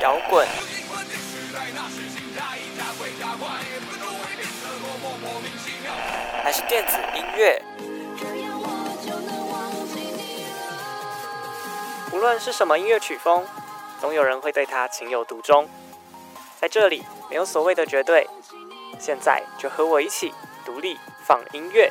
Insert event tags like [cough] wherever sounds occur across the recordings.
摇滚，还是电子音乐？无论是什么音乐曲风，总有人会对它情有独钟。在这里，没有所谓的绝对。现在就和我一起独立放音乐。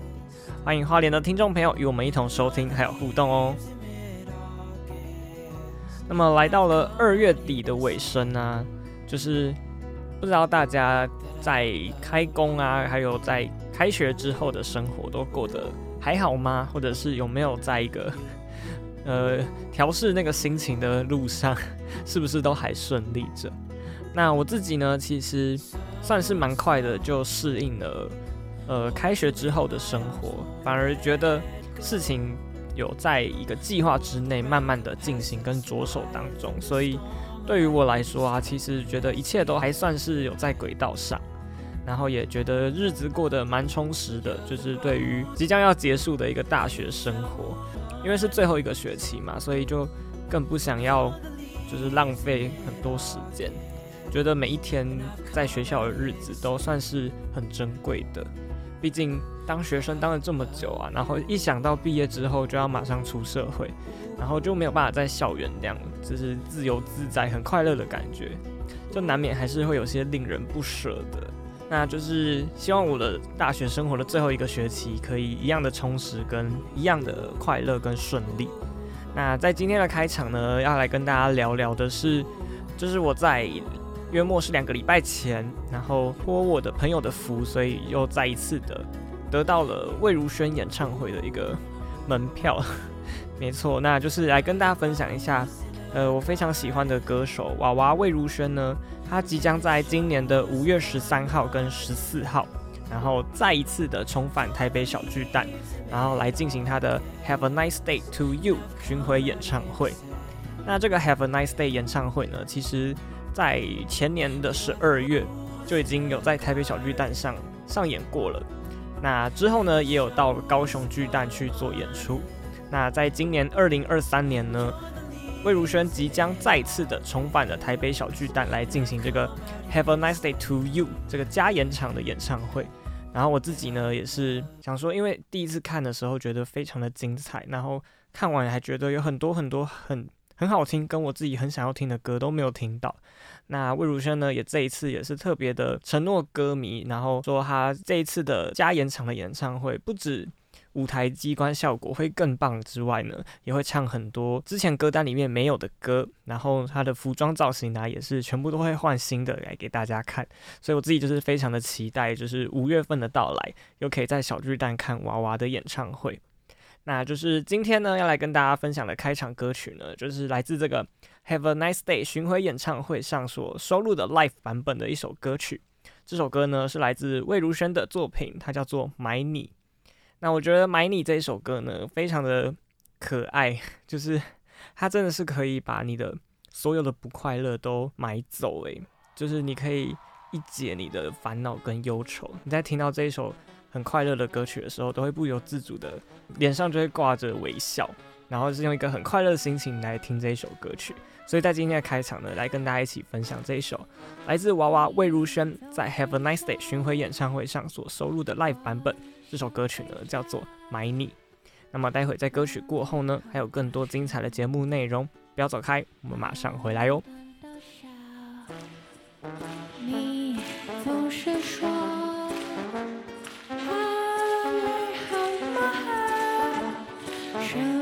欢迎花莲的听众朋友与我们一同收听还有互动哦。那么来到了二月底的尾声呢、啊，就是不知道大家在开工啊，还有在开学之后的生活都过得还好吗？或者是有没有在一个 [laughs] 呃调试那个心情的路上，[laughs] 是不是都还顺利着？那我自己呢，其实算是蛮快的就适应了。呃，开学之后的生活，反而觉得事情有在一个计划之内，慢慢的进行跟着手当中，所以对于我来说啊，其实觉得一切都还算是有在轨道上，然后也觉得日子过得蛮充实的，就是对于即将要结束的一个大学生活，因为是最后一个学期嘛，所以就更不想要就是浪费很多时间，觉得每一天在学校的日子都算是很珍贵的。毕竟当学生当了这么久啊，然后一想到毕业之后就要马上出社会，然后就没有办法在校园那样，就是自由自在、很快乐的感觉，就难免还是会有些令人不舍的。那就是希望我的大学生活的最后一个学期可以一样的充实，跟一样的快乐跟顺利。那在今天的开场呢，要来跟大家聊聊的是，就是我在。约莫是两个礼拜前，然后托我的朋友的福，所以又再一次的得到了魏如萱演唱会的一个门票。[laughs] 没错，那就是来跟大家分享一下，呃，我非常喜欢的歌手娃娃魏如萱呢，她即将在今年的五月十三号跟十四号，然后再一次的重返台北小巨蛋，然后来进行她的 Have a Nice Day to You 巡回演唱会。那这个 Have a Nice Day 演唱会呢，其实。在前年的十二月就已经有在台北小巨蛋上上演过了，那之后呢，也有到高雄巨蛋去做演出。那在今年二零二三年呢，魏如萱即将再次的重返了台北小巨蛋来进行这个 Have a Nice Day to You 这个加延长的演唱会。然后我自己呢也是想说，因为第一次看的时候觉得非常的精彩，然后看完还觉得有很多很多很。很好听，跟我自己很想要听的歌都没有听到。那魏如萱呢，也这一次也是特别的承诺歌迷，然后说他这一次的加延长的演唱会，不止舞台机关效果会更棒之外呢，也会唱很多之前歌单里面没有的歌。然后他的服装造型呢，也是全部都会换新的来给大家看。所以我自己就是非常的期待，就是五月份的到来，又可以在小巨蛋看娃娃的演唱会。那就是今天呢，要来跟大家分享的开场歌曲呢，就是来自这个 Have a Nice Day 巡回演唱会上所收录的 Live 版本的一首歌曲。这首歌呢是来自魏如萱的作品，它叫做《买你》。那我觉得《买你》这一首歌呢，非常的可爱，就是它真的是可以把你的所有的不快乐都买走，诶，就是你可以一解你的烦恼跟忧愁。你在听到这一首很快乐的歌曲的时候，都会不由自主的脸上就会挂着微笑，然后是用一个很快乐的心情来听这一首歌曲。所以在今天的开场呢，来跟大家一起分享这一首来自娃娃魏如萱在 Have a Nice Day 巡回演唱会上所收录的 Live 版本。这首歌曲呢叫做《买你》。那么待会在歌曲过后呢，还有更多精彩的节目内容，不要走开，我们马上回来哟。sure.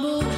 不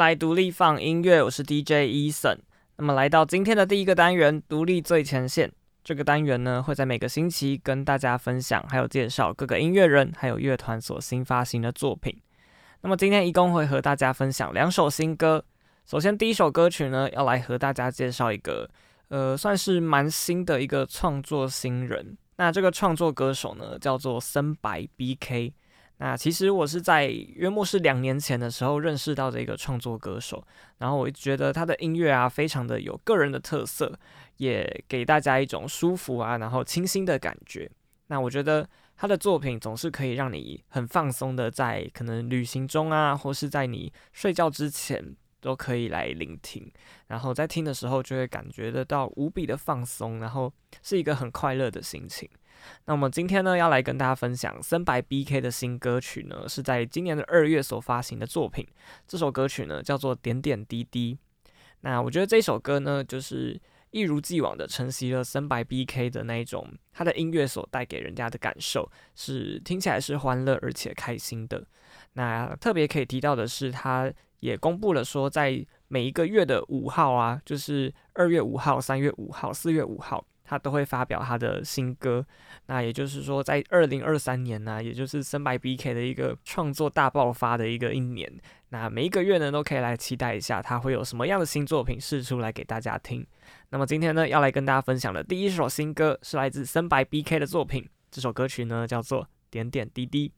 来，独立放音乐，我是 DJ Eason。那么来到今天的第一个单元，独立最前线。这个单元呢，会在每个星期跟大家分享，还有介绍各个音乐人还有乐团所新发行的作品。那么今天一共会和大家分享两首新歌。首先第一首歌曲呢，要来和大家介绍一个，呃，算是蛮新的一个创作新人。那这个创作歌手呢，叫做森白 BK。那其实我是在约莫是两年前的时候认识到的一个创作歌手，然后我觉得他的音乐啊，非常的有个人的特色，也给大家一种舒服啊，然后清新的感觉。那我觉得他的作品总是可以让你很放松的在可能旅行中啊，或是在你睡觉之前都可以来聆听，然后在听的时候就会感觉得到无比的放松，然后是一个很快乐的心情。那么今天呢，要来跟大家分享森白 BK 的新歌曲呢，是在今年的二月所发行的作品。这首歌曲呢叫做《点点滴滴》。那我觉得这首歌呢，就是一如既往的承袭了森白 BK 的那一种，他的音乐所带给人家的感受是听起来是欢乐而且开心的。那特别可以提到的是，他也公布了说，在每一个月的五号啊，就是二月五号、三月五号、四月五号。他都会发表他的新歌，那也就是说，在二零二三年呢、也就是森白 BK 的一个创作大爆发的一个一年。那每一个月呢，都可以来期待一下他会有什么样的新作品试出来给大家听。那么今天呢，要来跟大家分享的第一首新歌是来自森白 BK 的作品，这首歌曲呢叫做《点点滴滴》。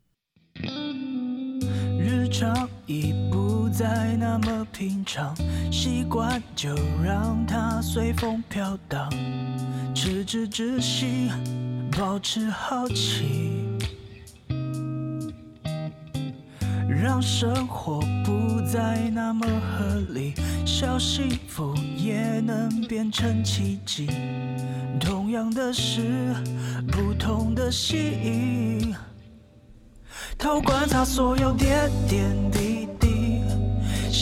日常已不再那么平常，习惯就让它随风飘荡，赤子之心，保持好奇，让生活不再那么合理，小幸福也能变成奇迹。同样的事，不同的心。偷观察所有点点滴滴，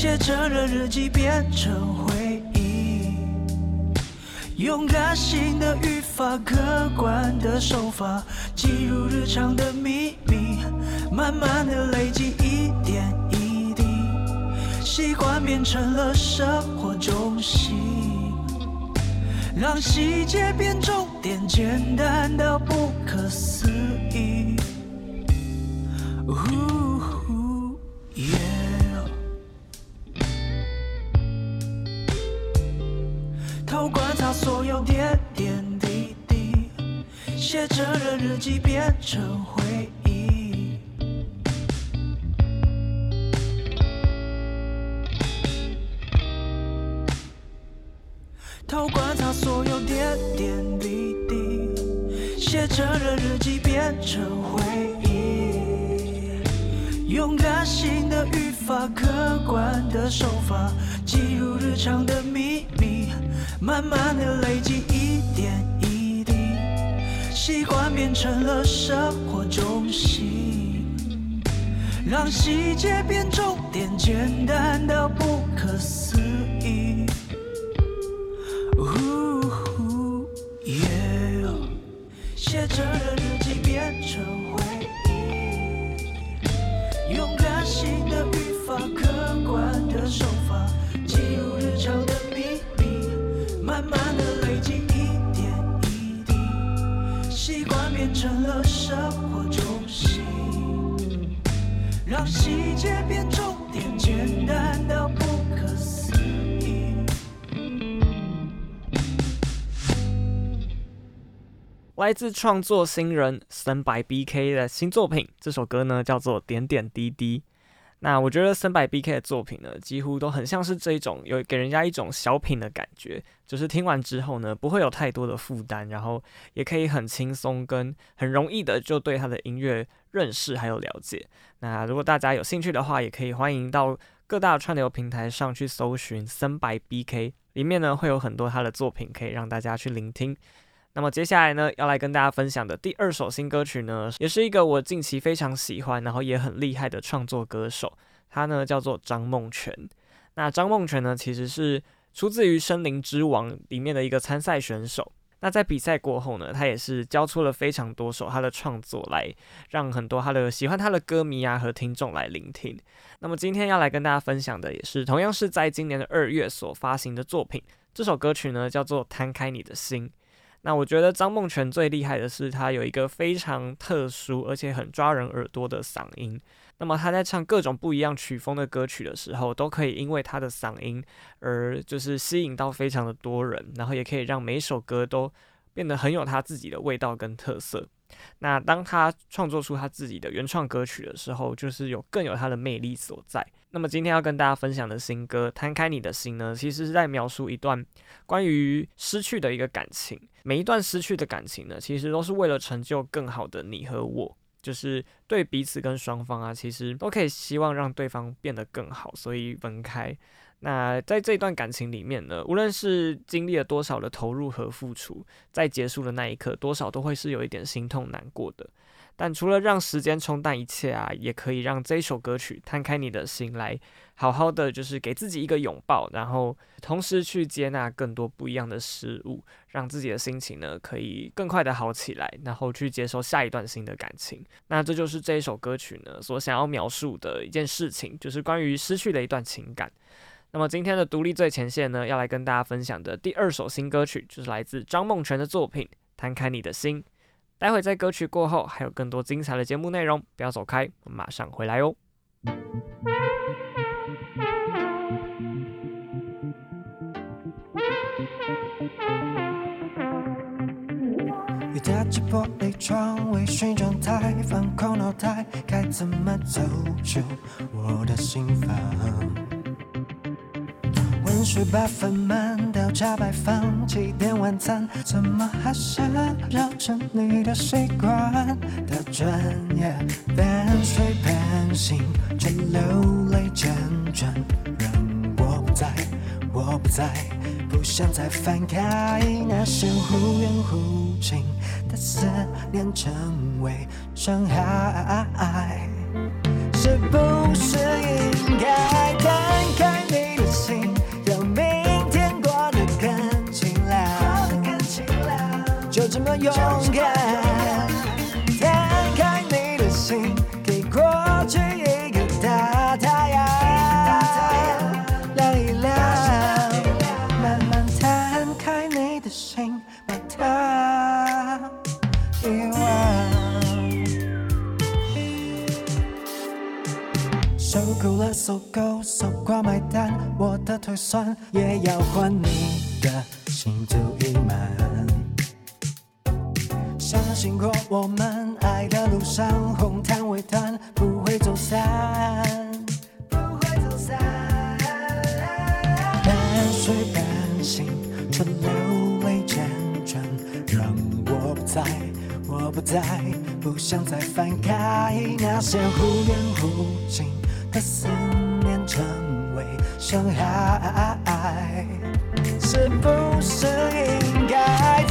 写成了日记变成回忆，用感性的语法，客观的手法，记录日常的秘密，慢慢的累积一点一滴，习惯变成了生活中心，让细节变重点，简单到不可思议。有点点滴滴，写成了日记变成回忆。偷观察所有点点滴滴，写成了日记变成回忆。用感性的语法，客观的手法，记录日常的秘密，慢慢的累积一点一滴，习惯变成了生活中心，让细节变重点，简单到不成了生活中心，让细节变重点，简单到不可思议。来自创作新人森白 BK 的新作品，这首歌呢叫做《点点滴滴》。那我觉得森白 BK 的作品呢，几乎都很像是这一种，有给人家一种小品的感觉，就是听完之后呢，不会有太多的负担，然后也可以很轻松跟很容易的就对他的音乐认识还有了解。那如果大家有兴趣的话，也可以欢迎到各大串流平台上去搜寻森白 BK，里面呢会有很多他的作品可以让大家去聆听。那么接下来呢，要来跟大家分享的第二首新歌曲呢，也是一个我近期非常喜欢，然后也很厉害的创作歌手，他呢叫做张梦泉。那张梦泉呢，其实是出自于《森林之王》里面的一个参赛选手。那在比赛过后呢，他也是交出了非常多首他的创作，来让很多他的喜欢他的歌迷啊和听众来聆听。那么今天要来跟大家分享的，也是同样是在今年的二月所发行的作品。这首歌曲呢，叫做《摊开你的心》。那我觉得张梦泉最厉害的是，他有一个非常特殊而且很抓人耳朵的嗓音。那么他在唱各种不一样曲风的歌曲的时候，都可以因为他的嗓音而就是吸引到非常的多人，然后也可以让每首歌都变得很有他自己的味道跟特色。那当他创作出他自己的原创歌曲的时候，就是有更有他的魅力所在。那么今天要跟大家分享的新歌《摊开你的心》呢，其实是在描述一段关于失去的一个感情。每一段失去的感情呢，其实都是为了成就更好的你和我，就是对彼此跟双方啊，其实都可以希望让对方变得更好，所以分开。那在这段感情里面呢，无论是经历了多少的投入和付出，在结束的那一刻，多少都会是有一点心痛难过的。但除了让时间冲淡一切啊，也可以让这一首歌曲摊开你的心来，好好的就是给自己一个拥抱，然后同时去接纳更多不一样的事物，让自己的心情呢可以更快的好起来，然后去接受下一段新的感情。那这就是这一首歌曲呢所想要描述的一件事情，就是关于失去的一段情感。那么今天的独立最前线呢，要来跟大家分享的第二首新歌曲，就是来自张梦泉的作品《摊开你的心》。待会在歌曲过后，还有更多精彩的节目内容，不要走开，我们马上回来哦。一打开玻璃窗，微醺状态，放空脑袋，该怎么走出我的心房？温水把饭焖，茶摆放，几点晚餐，怎么还是绕着你的习惯的转？半睡半醒，却流泪辗转，让我不在，我不在，不想再翻开那些忽远忽近的思念，成为伤害，是不是应该勇敢，摊开你的心，给过去一个大太阳，亮一亮，慢慢摊开你的心，把它遗忘。受够了，受够，受够买单，我的腿酸也要换你的心足意满。相信过我们爱的路上，红毯微淡，不会走散，不会走散。半睡半醒，却流泪辗转，让我不在，我不在，不想再翻开那些忽远忽近的思念，成为伤害，是不是应该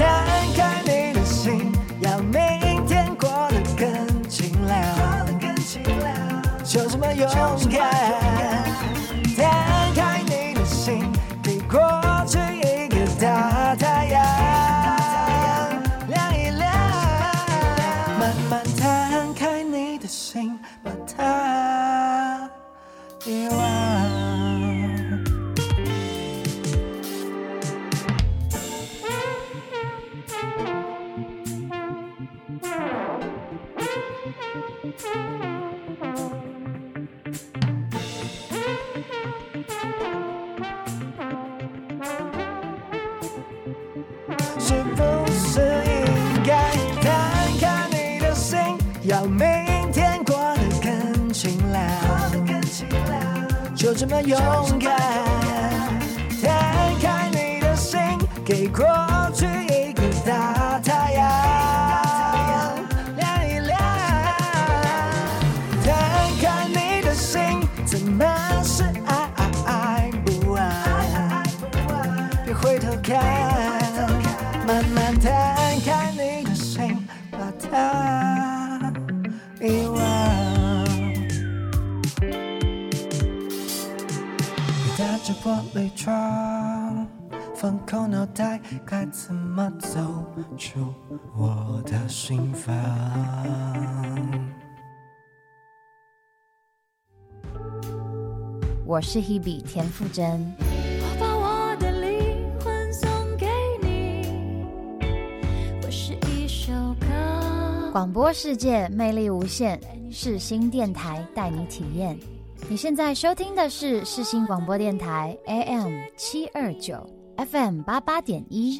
是 Hebe 田馥甄。广播世界魅力无限，世新电台带你体验。你现在收听的是世新广播电台 AM 七二九 FM 八八点一。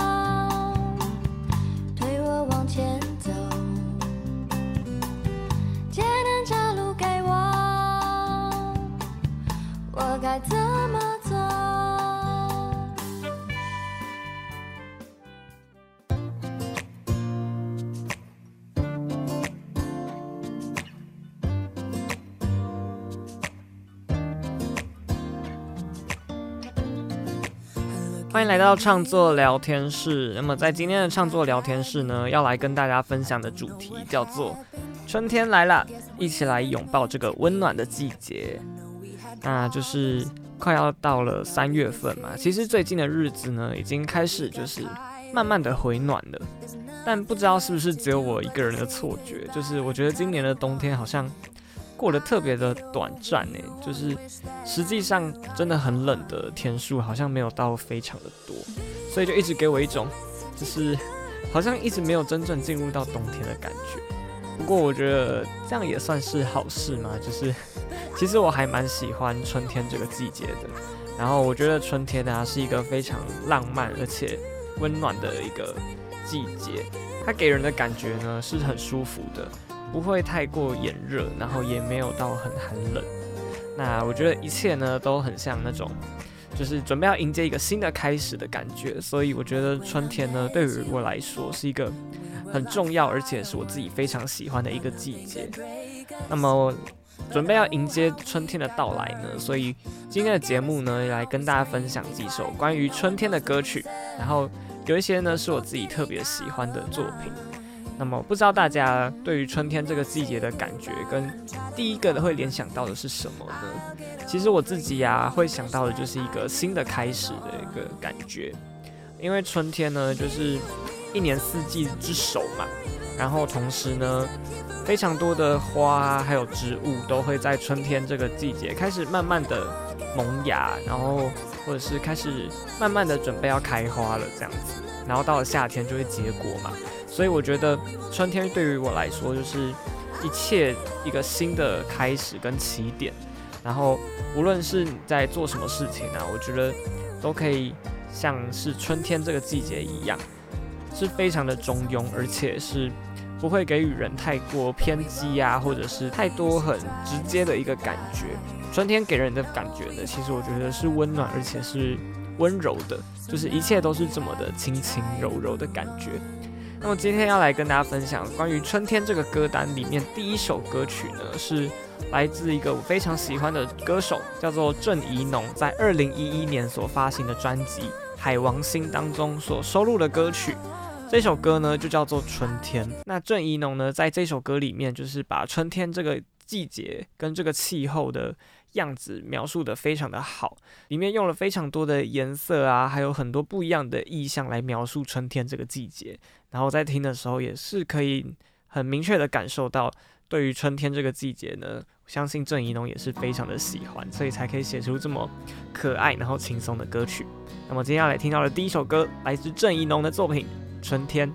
欢迎来到创作聊天室。那么在今天的创作聊天室呢，要来跟大家分享的主题叫做“春天来了”，一起来拥抱这个温暖的季节。那就是快要到了三月份嘛，其实最近的日子呢，已经开始就是慢慢的回暖了。但不知道是不是只有我一个人的错觉，就是我觉得今年的冬天好像。过得特别的短暂呢，就是实际上真的很冷的天数好像没有到非常的多，所以就一直给我一种就是好像一直没有真正进入到冬天的感觉。不过我觉得这样也算是好事嘛，就是其实我还蛮喜欢春天这个季节的。然后我觉得春天呢是一个非常浪漫而且温暖的一个季节，它给人的感觉呢是很舒服的。不会太过炎热，然后也没有到很寒冷。那我觉得一切呢都很像那种，就是准备要迎接一个新的开始的感觉。所以我觉得春天呢对于我来说是一个很重要，而且是我自己非常喜欢的一个季节。那么准备要迎接春天的到来呢，所以今天的节目呢来跟大家分享几首关于春天的歌曲，然后有一些呢是我自己特别喜欢的作品。那么不知道大家对于春天这个季节的感觉，跟第一个会联想到的是什么呢？其实我自己呀、会想到的就是一个新的开始的一个感觉，因为春天呢，就是一年四季之首嘛。然后同时呢，非常多的花，还有植物都会在春天这个季节开始慢慢的萌芽，然后或者是开始慢慢的准备要开花了这样子。然后到了夏天就会结果嘛。所以我觉得春天对于我来说就是一切一个新的开始跟起点，然后无论是你在做什么事情啊，我觉得都可以像是春天这个季节一样，是非常的中庸，而且是不会给予人太过偏激啊，或者是太多很直接的一个感觉。春天给人的感觉呢，其实我觉得是温暖，而且是温柔的，就是一切都是这么的轻轻柔柔的感觉。那么今天要来跟大家分享关于春天这个歌单里面第一首歌曲呢，是来自一个我非常喜欢的歌手，叫做郑宜农，在二零一一年所发行的专辑《海王星》当中所收录的歌曲。这首歌呢就叫做《春天》。那郑宜农呢在这首歌里面就是把春天这个季节跟这个气候的样子描述得非常的好，里面用了非常多的颜色啊，还有很多不一样的意象来描述春天这个季节。然后在听的时候也是可以很明确的感受到，对于春天这个季节呢，相信郑宜农也是非常的喜欢，所以才可以写出这么可爱然后轻松的歌曲。那么接下来听到的第一首歌，来自郑宜农的作品《春天》。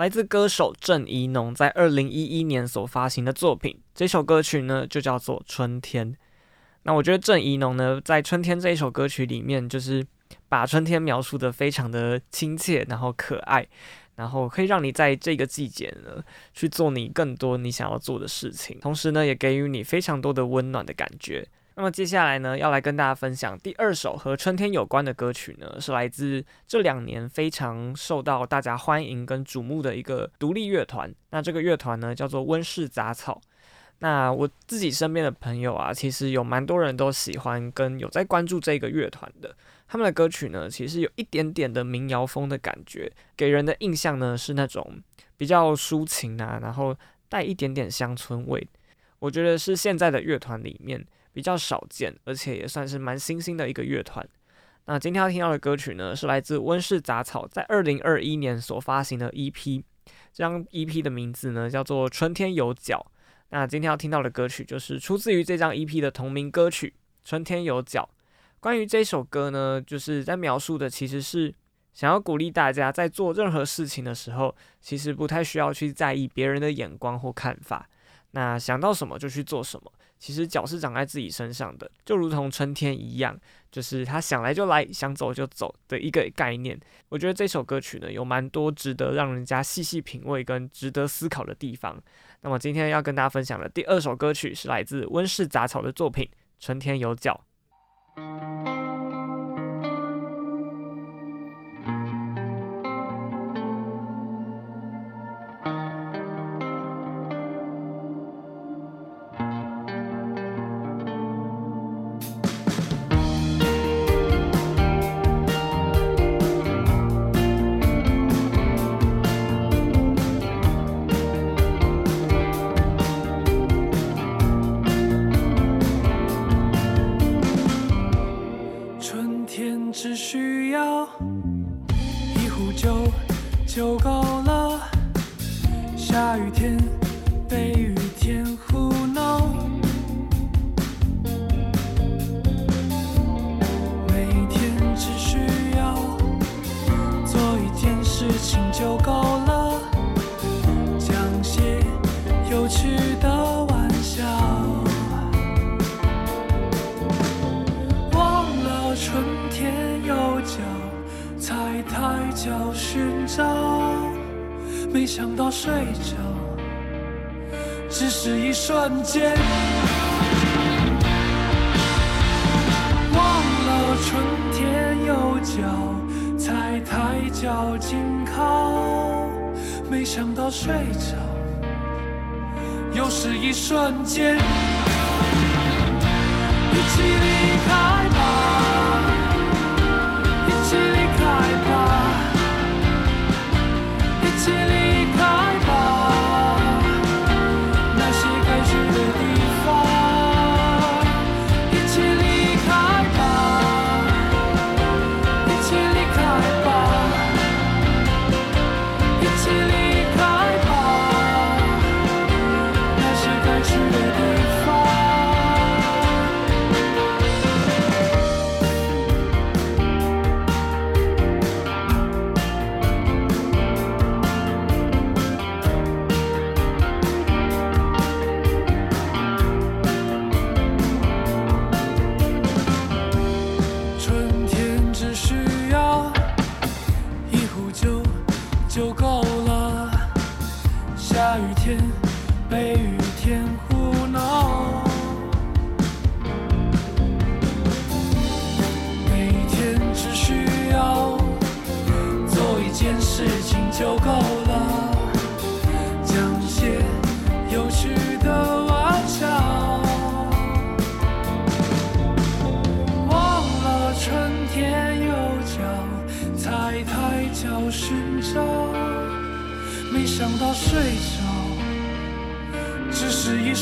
来自歌手郑宜农在二零一一年所发行的作品，这首歌曲呢就叫做《春天》。那我觉得郑宜农呢在《春天》这一首歌曲里面，就是把春天描述得非常的亲切，然后可爱，然后可以让你在这个季节呢去做你更多你想要做的事情，同时呢也给予你非常多的温暖的感觉。那么接下来呢，要来跟大家分享第二首和春天有关的歌曲呢，是来自这两年非常受到大家欢迎跟瞩目的一个独立乐团。那这个乐团呢，叫做温室杂草。那我自己身边的朋友啊，其实有蛮多人都喜欢跟有在关注这个乐团的。他们的歌曲呢，其实有一点点的民谣风的感觉，给人的印象呢是那种比较抒情啊，然后带一点点乡村味。我觉得是现在的乐团里面。比较少见，而且也算是蛮新兴的一个乐团。那今天要听到的歌曲呢，是来自温室杂草在二零二一年所发行的 EP。这张 EP 的名字呢叫做《春天有脚》。那今天要听到的歌曲就是出自于这张 EP 的同名歌曲《春天有脚》。关于这首歌呢，就是在描述的其实是想要鼓励大家在做任何事情的时候，其实不太需要去在意别人的眼光或看法。那想到什么就去做什么。其实脚是长在自己身上的，就如同春天一样，就是他想来就来，想走就走的一个概念。我觉得这首歌曲呢，有蛮多值得让人家细细品味跟值得思考的地方。那么今天要跟大家分享的第二首歌曲是来自温室杂草的作品《春天有脚》。天被雨天胡闹每天只需要做一件事情就够了讲些有趣的玩笑忘了春天有脚踩太久寻找没想到睡着是一瞬间。忘了春天有脚，才抬脚紧靠，没想到睡着，又是一瞬间。一起离开吧。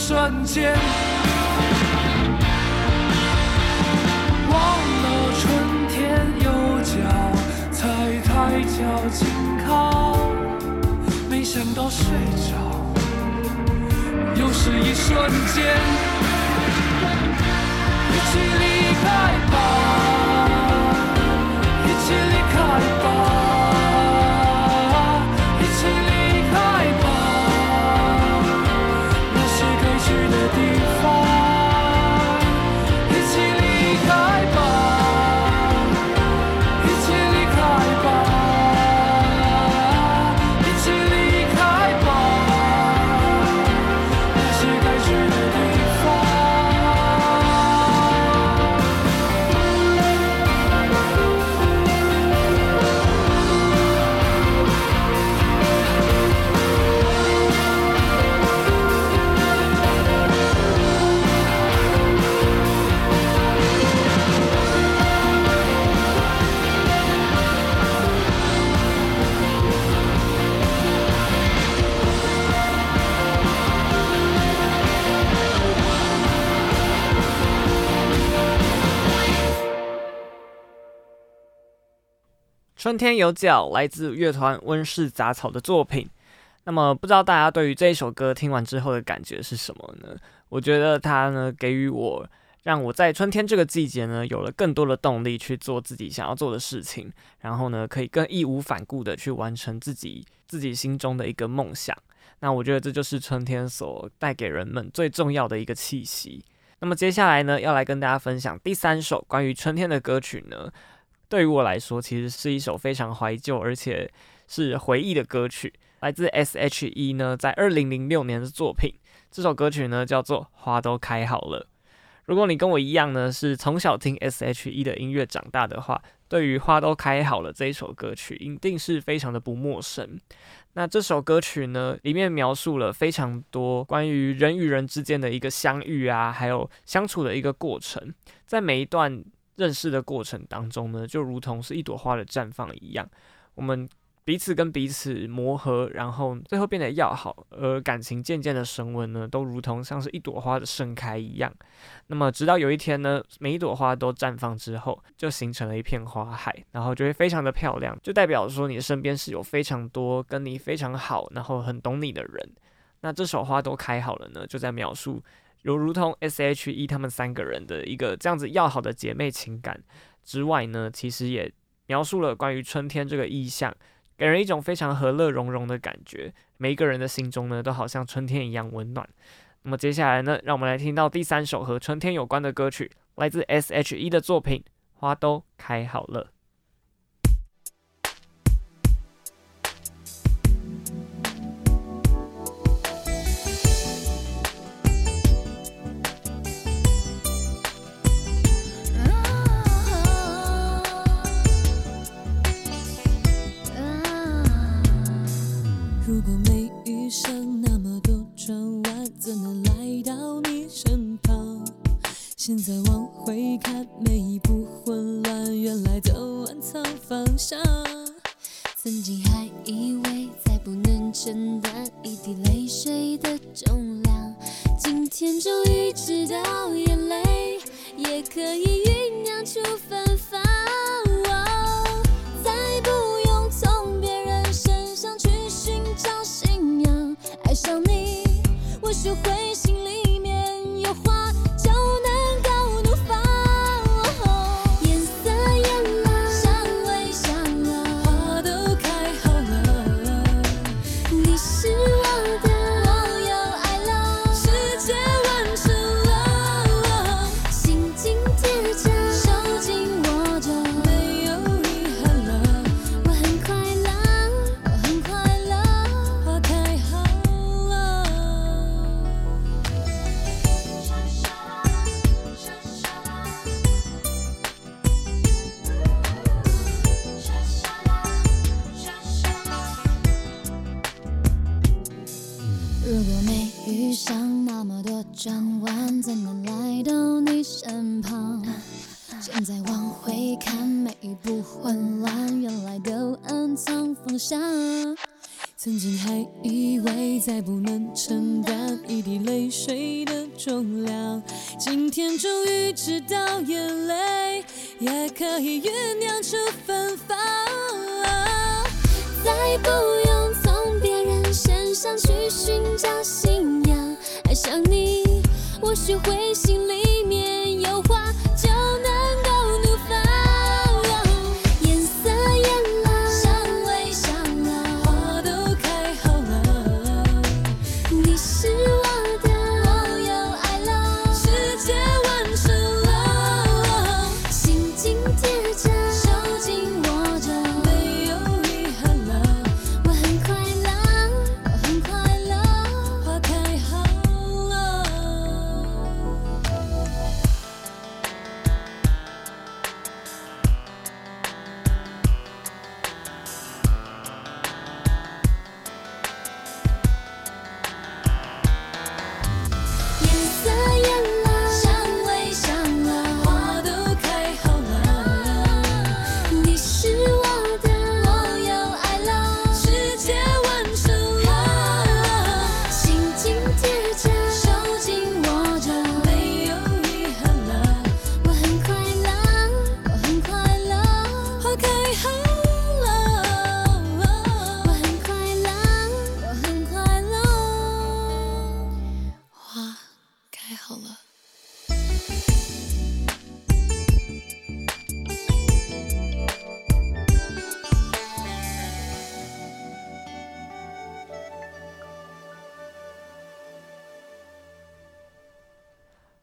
瞬间。忘了春天有脚，踩抬脚紧靠，没想到睡着又是一瞬间。一起离开吧，春天有脚，来自乐团温室杂草的作品。那么，不知道大家对于这一首歌听完之后的感觉是什么呢？我觉得它呢，给予我，让我在春天这个季节呢，有了更多的动力去做自己想要做的事情，然后呢，可以更义无反顾的去完成自己自己心中的一个梦想。那我觉得这就是春天所带给人们最重要的一个气息。那么接下来呢，要来跟大家分享第三首关于春天的歌曲呢。对于我来说，其实是一首非常怀旧，而且是回忆的歌曲，来自 S.H.E 呢，在二零零六年的作品。这首歌曲呢，叫做《花都开好了》。如果你跟我一样呢，是从小听 S.H.E 的音乐长大的话，对于《花都开好了》这一首歌曲，一定是非常的不陌生。那这首歌曲呢，里面描述了非常多关于人与人之间的一个相遇啊，还有相处的一个过程，在每一段。认识的过程当中呢，就如同是一朵花的绽放一样，我们彼此跟彼此磨合，然后最后变得要好，而感情渐渐的升温呢，都如同像是一朵花的盛开一样。那么直到有一天呢，每一朵花都绽放之后，就形成了一片花海，然后就会非常的漂亮，就代表说你身边是有非常多跟你非常好，然后很懂你的人。那这首花都开好了呢，就在描述。有如同 S.H.E 他们三个人的一个这样子要好的姐妹情感之外呢，其实也描述了关于春天这个意象，给人一种非常和乐融融的感觉。每一个人的心中呢，都好像春天一样温暖。那么接下来呢，让我们来听到第三首和春天有关的歌曲，来自 S.H.E 的作品《花都开好了》。上那么多转弯，怎能来到你身旁现在往回看，每一步混乱，原来都暗藏方向。曾经还以为再不能承担一滴泪水的重量，今天终于知道眼泪也可以酝酿出芬芳。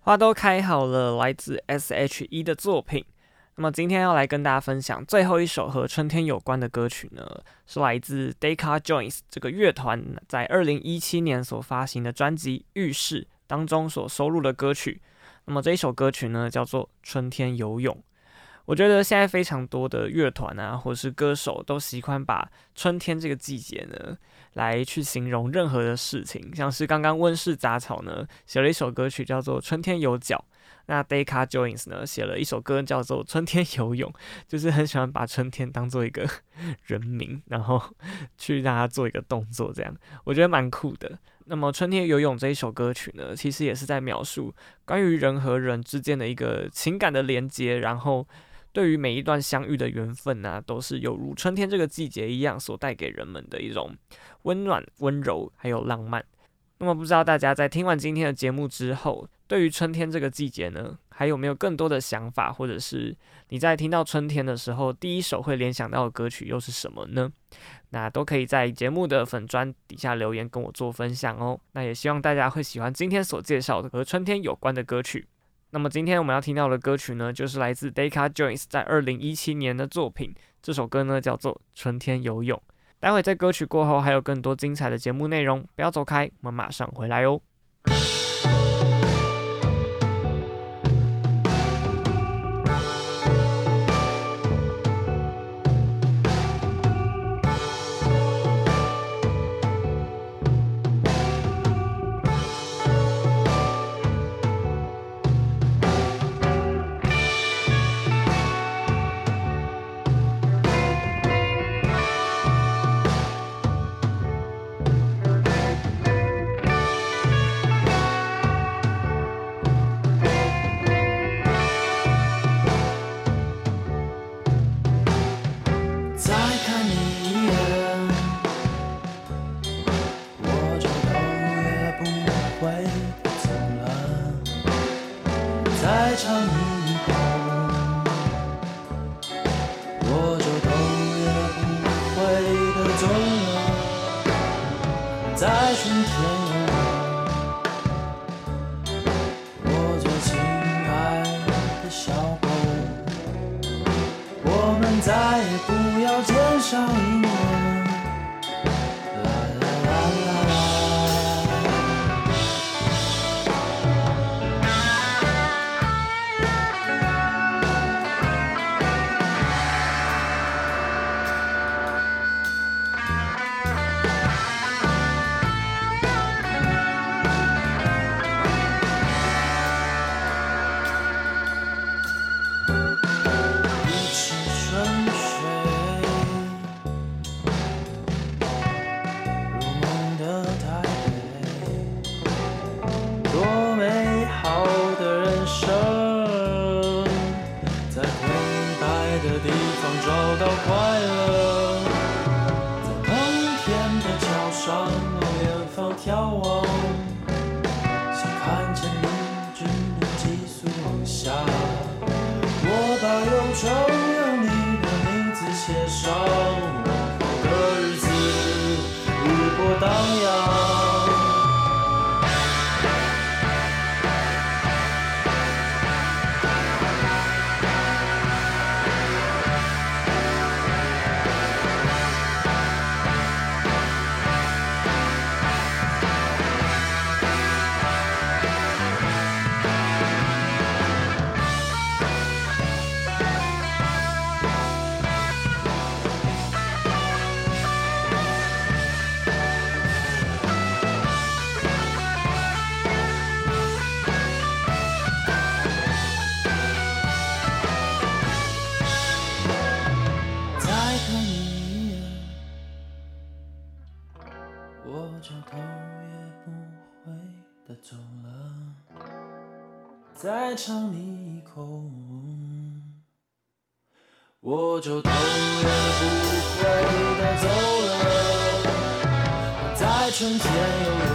花都开好了，来自 S.H.E 的作品。那么今天要来跟大家分享最后一首和春天有关的歌曲呢，是来自 Deca Joins 这个乐团在二零一七年所发行的专辑《浴室》当中所收录的歌曲。那么这一首歌曲呢，叫做《春天游泳》。我觉得现在非常多的乐团啊，或是歌手都喜欢把春天这个季节呢，来去形容任何的事情。像是刚刚温室杂草呢，写了一首歌曲叫做《春天有脚》，那 Deca Joins 呢，写了一首歌叫做《春天游泳》，就是很喜欢把春天当做一个 [laughs] 人名，然后 [laughs] 去让它做一个动作，这样我觉得蛮酷的。那么《春天游泳》这一首歌曲呢，其实也是在描述关于人和人之间的一个情感的连接，然后。对于每一段相遇的缘分呢、都是犹如春天这个季节一样，所带给人们的一种温暖、温柔，还有浪漫。那么，不知道大家在听完今天的节目之后，对于春天这个季节呢，还有没有更多的想法，或者是你在听到春天的时候，第一首会联想到的歌曲又是什么呢？那都可以在节目的粉砖底下留言跟我做分享哦。那也希望大家会喜欢今天所介绍的和春天有关的歌曲。那么今天我们要听到的歌曲呢，就是来自 Deca Joins 在二零一七年的作品。这首歌呢叫做《春天游泳》。待会在歌曲过后还有更多精彩的节目内容，不要走开，我们马上回来哦。的地方找到快乐，在冬天的桥上，往远方眺望，想看见你，只能急速往下。我把忧愁用你的名字写上，往后的日子，如果当。我就头也不回的走了。在春天又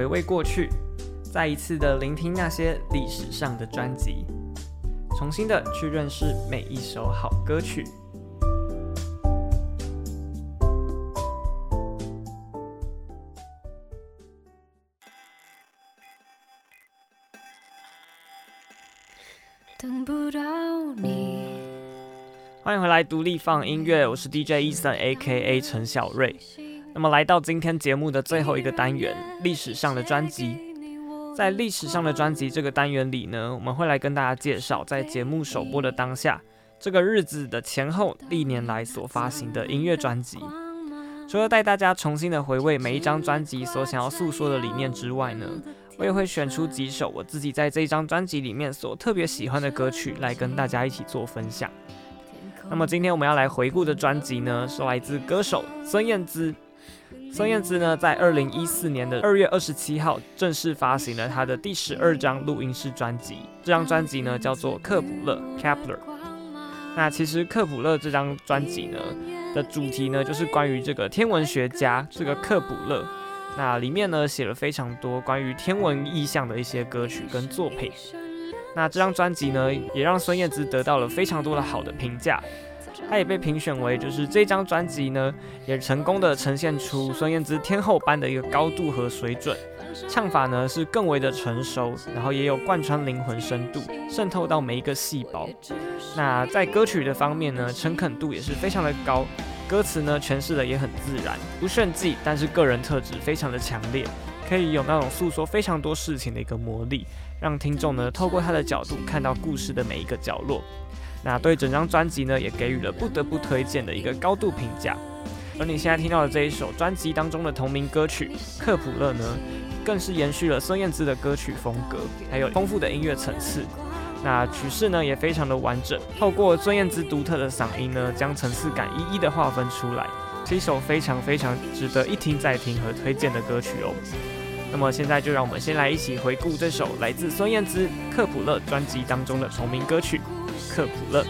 回味过去，再一次的聆听那些历史上的专辑，重新的去认识每一首好歌曲。等不到你。欢迎回来，独立 FUN 音乐，我是 DJ Eason，A.K.A. 陈小瑞。那么来到今天节目的最后一个单元，历史上的专辑。在历史上的专辑这个单元里呢，我们会来跟大家介绍，在节目首播的当下，这个日子的前后，历年来所发行的音乐专辑。除了带大家重新的回味每一张专辑所想要诉说的理念之外呢，我也会选出几首我自己在这一张专辑里面所特别喜欢的歌曲，来跟大家一起做分享。那么今天我们要来回顾的专辑呢，是来自歌手孙燕姿。孙燕姿呢，在二零一四年的二月二十七号正式发行了她的第十二张录音室专辑。这张专辑呢，叫做《克卜勒》（Kepler）。那其实《克卜勒》这张专辑呢的主题呢，就是关于这个天文学家这个克卜勒。那里面呢写了非常多关于天文意象的一些歌曲跟作品。那这张专辑呢，也让孙燕姿得到了非常多的好的评价。他也被评选为，就是这张专辑呢，也成功的呈现出孙燕姿天后般的一个高度和水准，唱法呢是更为的成熟，然后也有贯穿灵魂深度，渗透到每一个细胞。那在歌曲的方面呢，诚恳度也是非常的高，歌词呢诠释的也很自然，不炫技，但是个人特质非常的强烈，可以有那种诉说非常多事情的一个魔力，让听众呢透过他的角度看到故事的每一个角落。那对整张专辑呢，也给予了不得不推荐的一个高度评价。而你现在听到的这一首专辑当中的同名歌曲《克卜勒》呢，更是延续了孙燕姿的歌曲风格，还有丰富的音乐层次。那曲式呢也非常的完整，透过孙燕姿独特的嗓音呢，将层次感一一的划分出来，是一首非常非常值得一听再听和推荐的歌曲哦。那么现在就让我们先来一起回顾这首来自孙燕姿《克卜勒》专辑当中的同名歌曲《克卜勒》。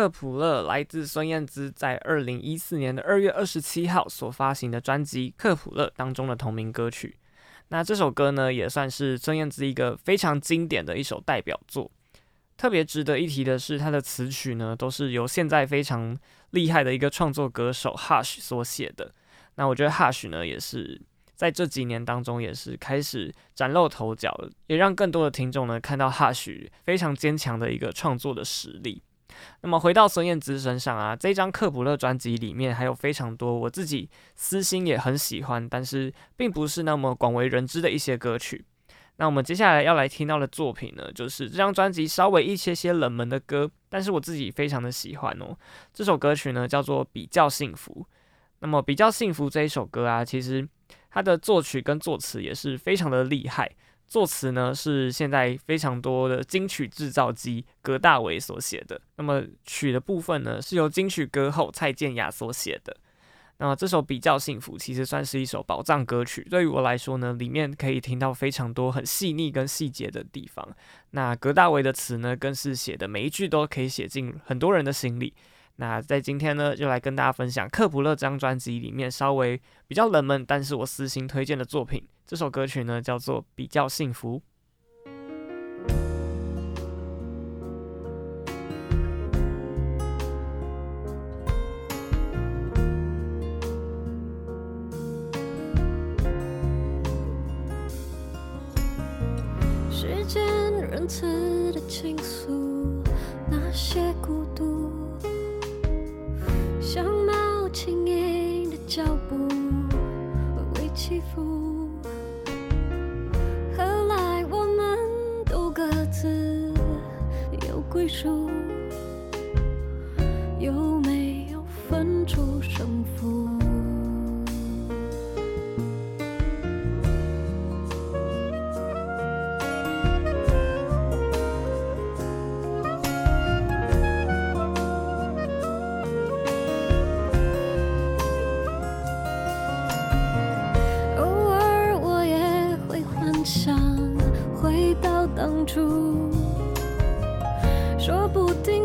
克卜勒来自孙燕姿在二零一四年的二月二十七号所发行的专辑《克卜勒》当中的同名歌曲。那这首歌呢，也算是孙燕姿一个非常经典的一首代表作。特别值得一提的是，它的词曲呢，都是由现在非常厉害的一个创作歌手 Hush 所写的。那我觉得 Hush 呢，也是在这几年当中，也是开始崭露头角，也让更多的听众呢看到 Hush 非常坚强的一个创作的实力。那么回到孙燕姿身上啊，这张《克卜勒》专辑里面还有非常多我自己私心也很喜欢，但是并不是那么广为人知的一些歌曲。那我们接下来要来听到的作品呢，就是这张专辑稍微一些些冷门的歌，但是我自己非常的喜欢哦。这首歌曲呢叫做《比较幸福》。那么《比较幸福》这一首歌啊，其实它的作曲跟作词也是非常的厉害。作词呢是现在非常多的金曲制造机葛大为所写的，那么曲的部分呢是由金曲歌后蔡健雅所写的。那这首比较幸福其实算是一首宝藏歌曲，对于我来说呢，里面可以听到非常多很细腻跟细节的地方。那葛大为的词呢，更是写的每一句都可以写进很多人的心里。那在今天呢，就来跟大家分享《克卜勒》这张专辑里面稍微比较冷门，但是我私心推荐的作品。这首歌曲呢，叫做《比较幸福》。时间仁慈的倾诉，那些孤独，像猫轻盈的脚步，微微起伏。会输有没有分出胜负？偶尔我也会幻想回到当初 holding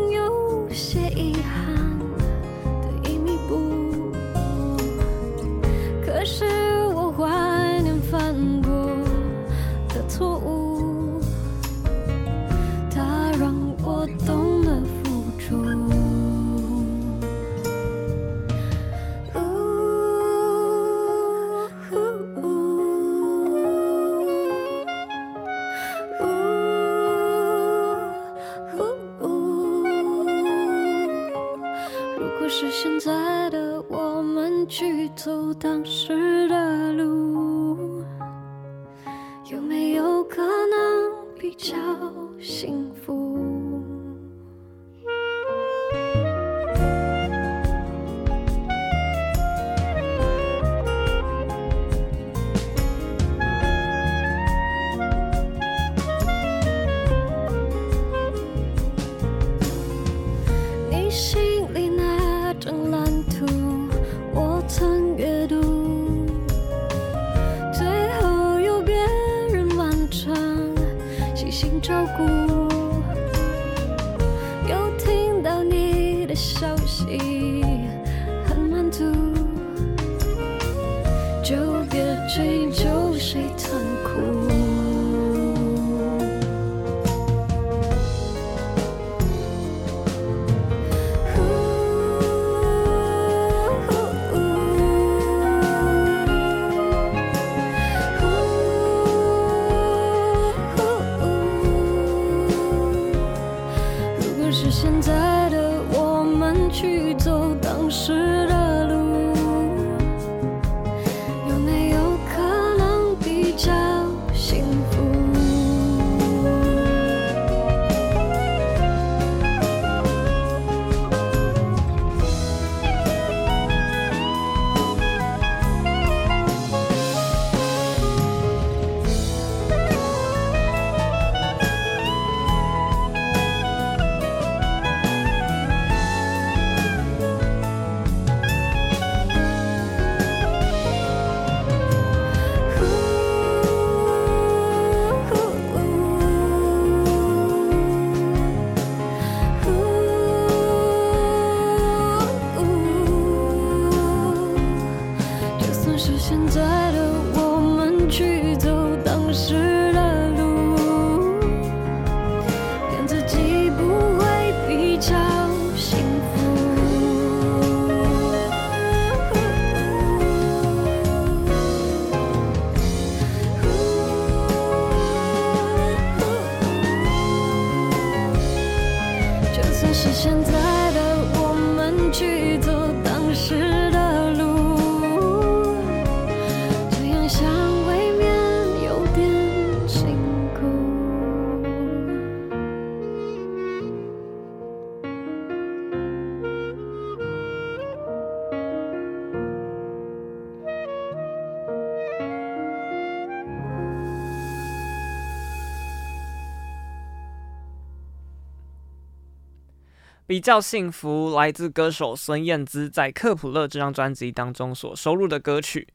比较幸福，来自歌手孙燕姿在《克卜勒》这张专辑当中所收录的歌曲。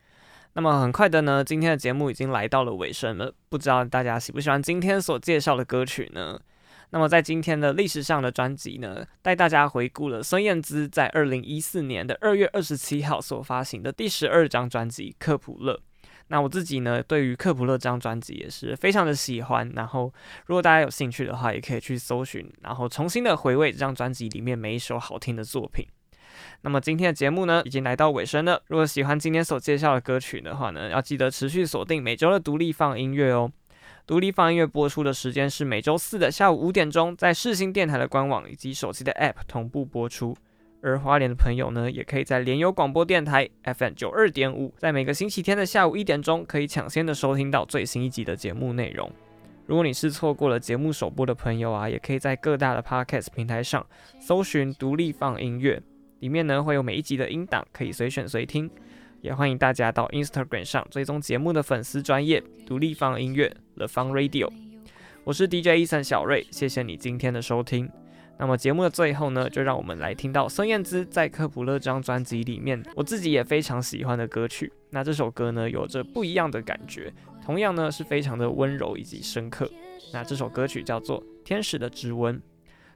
那么很快的呢，今天的节目已经来到了尾声了。不知道大家喜不喜欢今天所介绍的歌曲呢？那么在今天的历史上的专辑呢，带大家回顾了孙燕姿在二零一四年的二月二十七号所发行的第十二张专辑《克卜勒》。那我自己呢，对于克卜勒这张专辑也是非常的喜欢。然后，如果大家有兴趣的话，也可以去搜寻，然后重新的回味这张专辑里面每一首好听的作品。那么今天的节目呢，已经来到尾声了。如果喜欢今天所介绍的歌曲的话呢，要记得持续锁定每周的独立放音乐哦。独立放音乐播出的时间是每周四的下午五点钟，在世新电台的官网以及手机的 App 同步播出。而花莲的朋友呢，也可以在联友广播电台 FM 九二点五，在每个星期天的下午一点钟，可以抢先的收听到最新一集的节目内容。如果你是错过了节目首播的朋友啊，也可以在各大的 Podcast 平台上搜寻“独立放音乐”，里面呢会有每一集的音档可以随选随听。也欢迎大家到 Instagram 上追踪节目的粉丝专业“独立放音乐 The Fun Radio”。我是 DJ Eason 小瑞，谢谢你今天的收听。那么节目的最后呢，就让我们来听到孙燕姿在《克卜勒》这张专辑里面，我自己也非常喜欢的歌曲。那这首歌呢，有着不一样的感觉，同样呢是非常的温柔以及深刻。那这首歌曲叫做《天使的指纹》。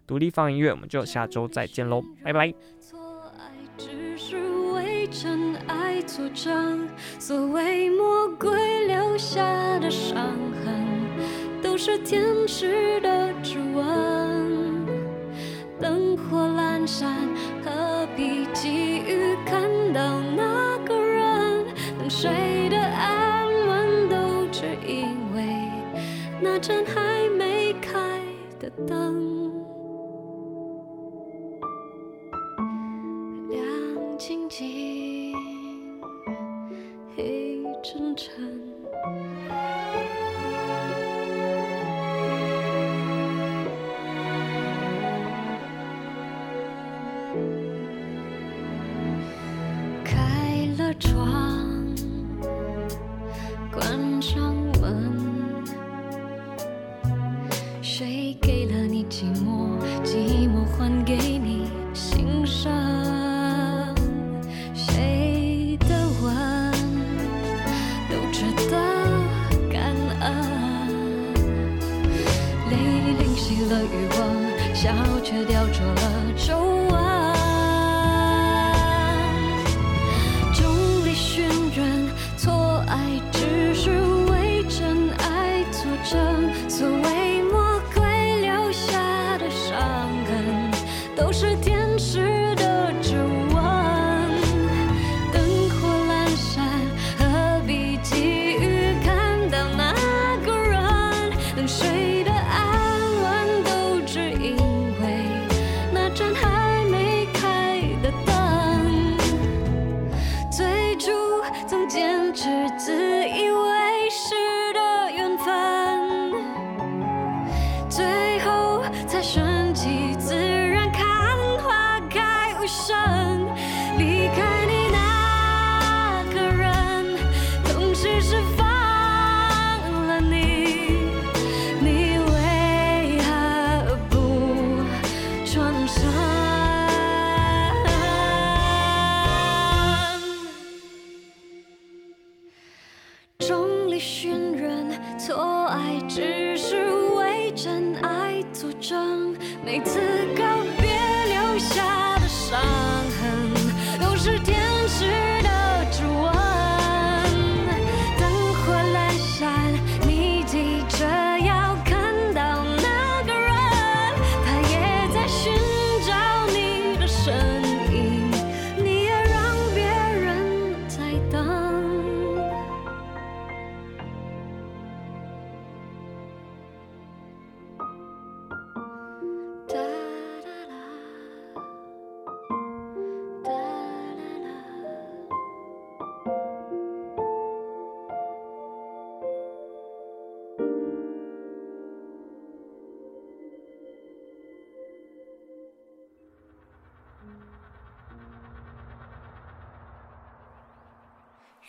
独立放音乐，我们就下周再见喽，拜拜。错爱只是为真爱作证，所谓魔鬼留下的伤痕，都是天使的指纹。灯火阑珊，何必急于看到？那个人能睡得安稳，都只因为那盏还没开的灯。亮晶晶，黑沉沉。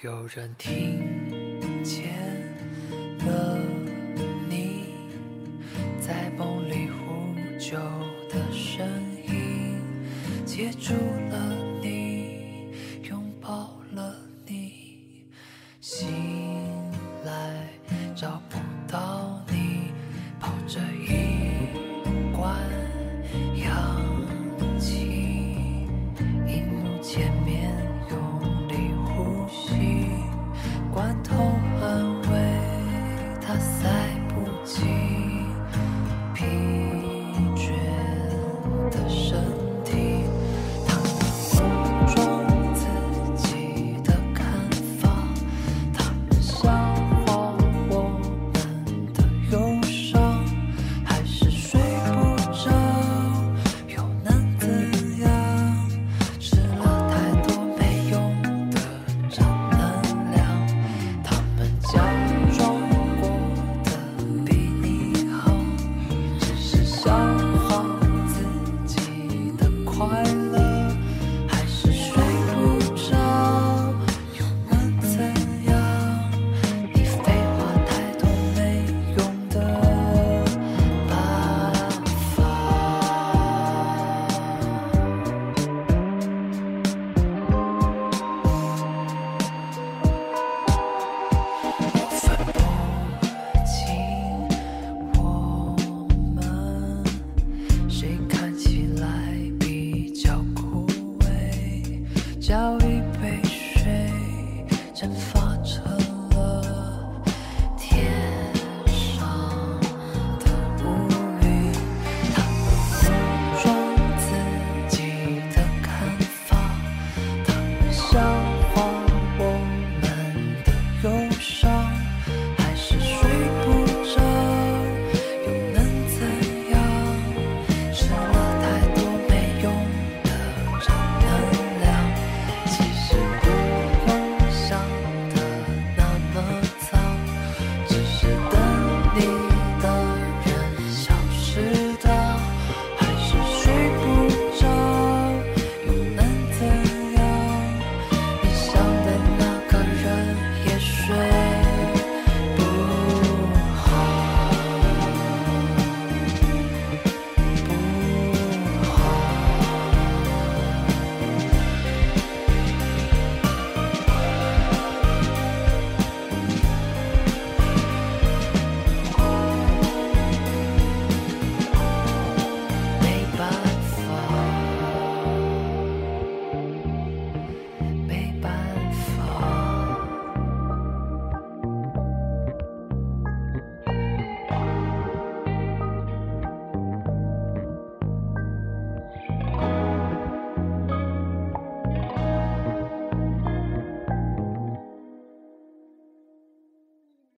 有人听见了你在梦里呼救的声音接住